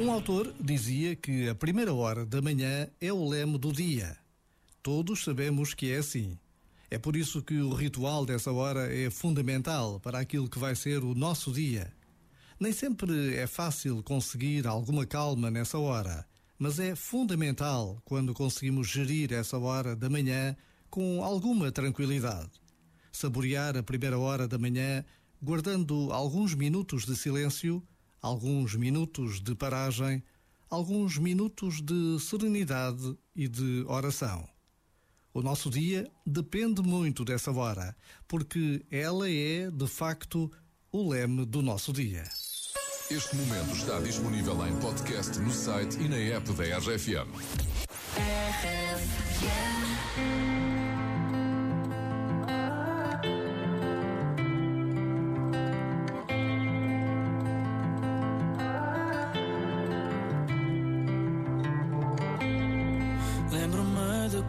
Um autor dizia que a primeira hora da manhã é o leme do dia. Todos sabemos que é assim. É por isso que o ritual dessa hora é fundamental para aquilo que vai ser o nosso dia. Nem sempre é fácil conseguir alguma calma nessa hora, mas é fundamental quando conseguimos gerir essa hora da manhã com alguma tranquilidade. Saborear a primeira hora da manhã, guardando alguns minutos de silêncio alguns minutos de paragem, alguns minutos de serenidade e de oração. O nosso dia depende muito dessa hora, porque ela é, de facto, o leme do nosso dia. Este momento está disponível em podcast no site e na app da RFM.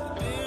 It's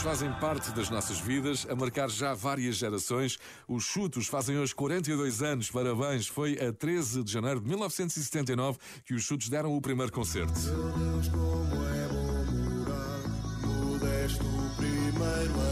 Fazem parte das nossas vidas, a marcar já várias gerações. Os Chutos fazem hoje 42 anos. Parabéns! Foi a 13 de janeiro de 1979 que os Chutos deram o primeiro concerto. Meu Deus, como é bom morar no primeiro ano.